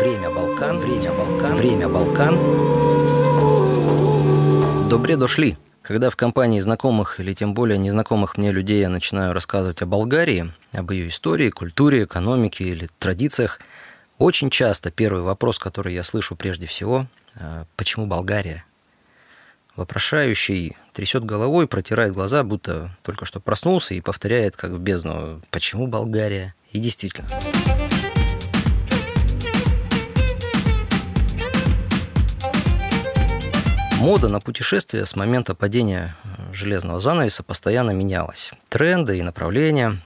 Время Балкан, время Балкан, время Балкан. Добре дошли. Когда в компании знакомых или тем более незнакомых мне людей я начинаю рассказывать о Болгарии, об ее истории, культуре, экономике или традициях, очень часто первый вопрос, который я слышу прежде всего, э, почему Болгария? Вопрошающий трясет головой, протирает глаза, будто только что проснулся и повторяет как в бездну, почему Болгария? И действительно. Мода на путешествия с момента падения железного занавеса постоянно менялась. Тренды и направления.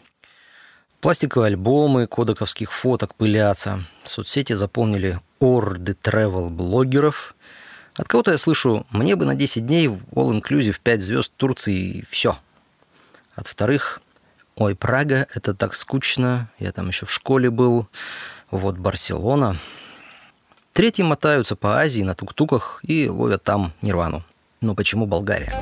Пластиковые альбомы кодековских фоток пылятся. Соцсети заполнили орды travel-блогеров. От кого-то я слышу, мне бы на 10 дней в all-inclusive 5 звезд Турции и все. От вторых, ой, Прага, это так скучно, я там еще в школе был, вот Барселона – Третьи мотаются по Азии на тук-туках и ловят там нирвану. Но почему Болгария?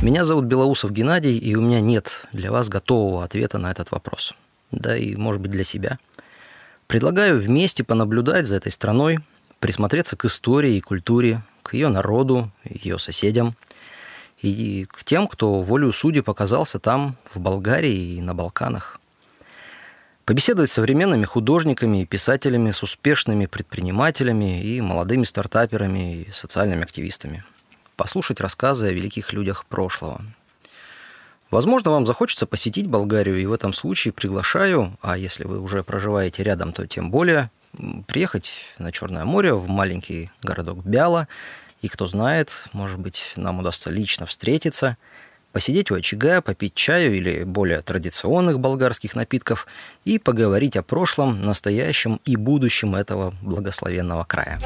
Меня зовут Белоусов Геннадий, и у меня нет для вас готового ответа на этот вопрос. Да и, может быть, для себя. Предлагаю вместе понаблюдать за этой страной, присмотреться к истории и культуре, к ее народу, ее соседям – и к тем, кто волею судеб оказался там, в Болгарии и на Балканах. Побеседовать с современными художниками и писателями, с успешными предпринимателями и молодыми стартаперами и социальными активистами. Послушать рассказы о великих людях прошлого. Возможно, вам захочется посетить Болгарию, и в этом случае приглашаю, а если вы уже проживаете рядом, то тем более, приехать на Черное море в маленький городок Бяла и кто знает, может быть, нам удастся лично встретиться, посидеть у очага, попить чаю или более традиционных болгарских напитков и поговорить о прошлом, настоящем и будущем этого благословенного края.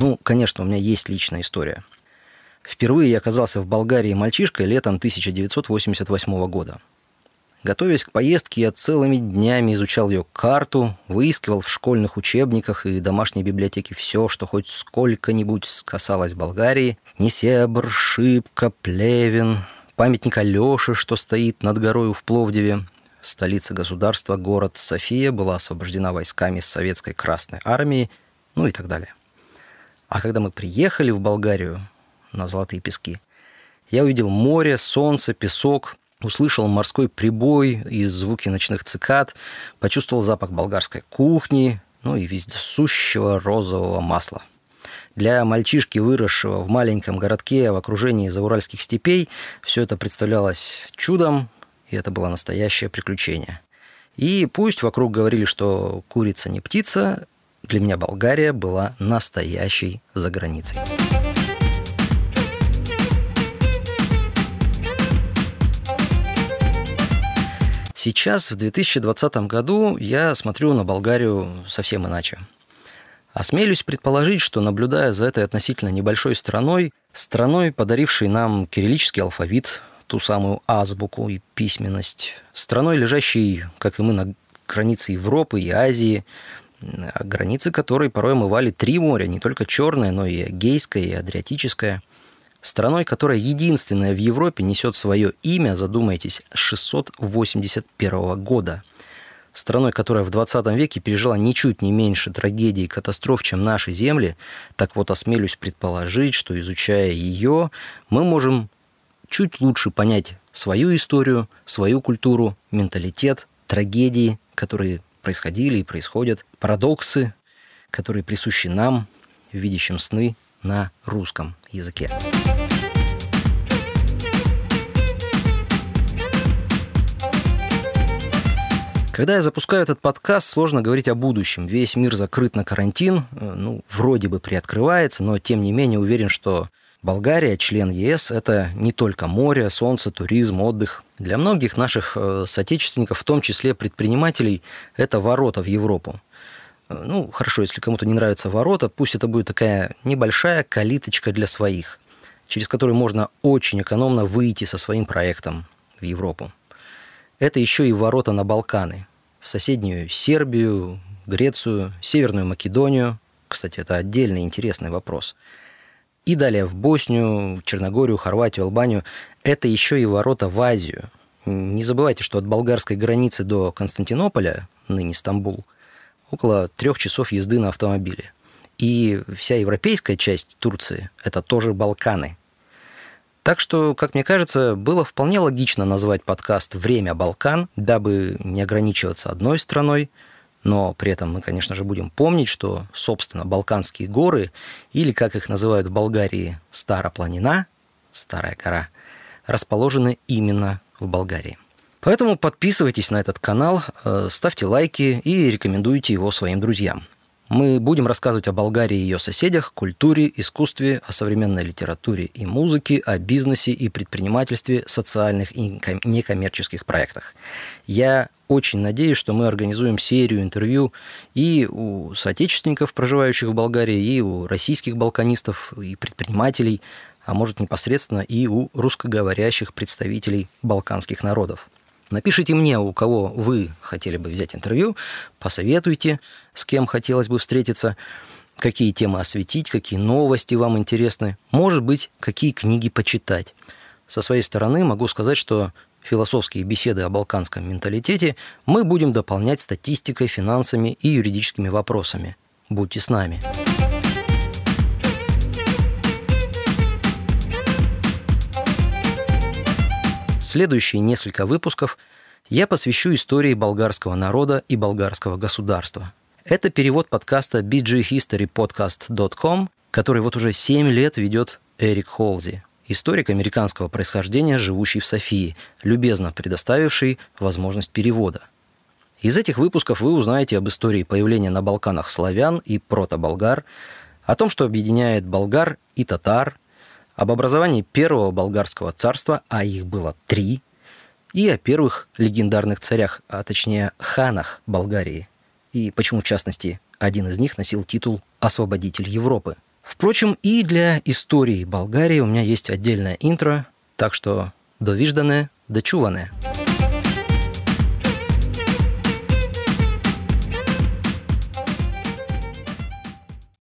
Ну, конечно, у меня есть личная история. Впервые я оказался в Болгарии мальчишкой летом 1988 года. Готовясь к поездке, я целыми днями изучал ее карту, выискивал в школьных учебниках и домашней библиотеке все, что хоть сколько-нибудь касалось Болгарии. Несебр, Шипка, Плевен, памятник Алёше, что стоит над горою в Пловдиве. Столица государства, город София, была освобождена войсками Советской Красной Армии, ну и так далее. А когда мы приехали в Болгарию на Золотые Пески, я увидел море, солнце, песок, услышал морской прибой и звуки ночных цикад, почувствовал запах болгарской кухни, ну и вездесущего розового масла. Для мальчишки, выросшего в маленьком городке в окружении зауральских степей, все это представлялось чудом, и это было настоящее приключение. И пусть вокруг говорили, что курица не птица, для меня Болгария была настоящей заграницей. Сейчас, в 2020 году, я смотрю на Болгарию совсем иначе. Осмелюсь предположить, что, наблюдая за этой относительно небольшой страной, страной, подарившей нам кириллический алфавит, ту самую азбуку и письменность, страной, лежащей, как и мы, на границе Европы и Азии, границы которой порой омывали три моря, не только Черное, но и Эгейское, и Адриатическое – Страной, которая единственная в Европе несет свое имя, задумайтесь, с 681 года. Страной, которая в 20 веке пережила ничуть не меньше трагедий и катастроф, чем наши земли, так вот осмелюсь предположить, что изучая ее, мы можем чуть лучше понять свою историю, свою культуру, менталитет, трагедии, которые происходили и происходят, парадоксы, которые присущи нам, видящим сны на русском языке. Когда я запускаю этот подкаст, сложно говорить о будущем. Весь мир закрыт на карантин, э, ну, вроде бы приоткрывается, но тем не менее уверен, что Болгария, член ЕС, это не только море, солнце, туризм, отдых. Для многих наших э, соотечественников, в том числе предпринимателей, это ворота в Европу. Э, ну, хорошо, если кому-то не нравятся ворота, пусть это будет такая небольшая калиточка для своих, через которую можно очень экономно выйти со своим проектом в Европу. Это еще и ворота на Балканы, в соседнюю Сербию, Грецию, Северную Македонию. Кстати, это отдельный интересный вопрос. и далее в Боснию, Черногорию, Хорватию, Албанию. Это еще и ворота в Азию. Не забывайте, что от болгарской границы до Константинополя, ныне Стамбул, около трех часов езды на автомобиле. И вся европейская часть Турции – это тоже Балканы. Так что, как мне кажется, было вполне логично назвать подкаст «Время Балкан», дабы не ограничиваться одной страной, но при этом мы, конечно же, будем помнить, что, собственно, Балканские горы, или, как их называют в Болгарии, Старопланина, Старая гора, расположены именно в Болгарии. Поэтому подписывайтесь на этот канал, э, ставьте лайки и рекомендуйте его своим друзьям. Мы будем рассказывать о Болгарии и ее соседях, культуре, искусстве, о современной литературе и музыке, о бизнесе и предпринимательстве, социальных и некоммерческих проектах. Я очень надеюсь, что мы организуем серию интервью и у соотечественников, проживающих в Болгарии, и у российских балканистов, и предпринимателей, а может непосредственно и у русскоговорящих представителей балканских народов. Напишите мне, у кого вы хотели бы взять интервью, посоветуйте, с кем хотелось бы встретиться, какие темы осветить, какие новости вам интересны, может быть, какие книги почитать. Со своей стороны могу сказать, что философские беседы о балканском менталитете мы будем дополнять статистикой, финансами и юридическими вопросами. Будьте с нами. Следующие несколько выпусков я посвящу истории болгарского народа и болгарского государства. Это перевод подкаста bghistorypodcast.com, который вот уже 7 лет ведет Эрик Холзи, историк американского происхождения, живущий в Софии, любезно предоставивший возможность перевода. Из этих выпусков вы узнаете об истории появления на Балканах славян и протоболгар, о том, что объединяет болгар и татар, об образовании первого болгарского царства, а их было три, и о первых легендарных царях, а точнее ханах Болгарии. И почему, в частности, один из них носил титул «Освободитель Европы». Впрочем, и для истории Болгарии у меня есть отдельное интро, так что довиждане, дочуване.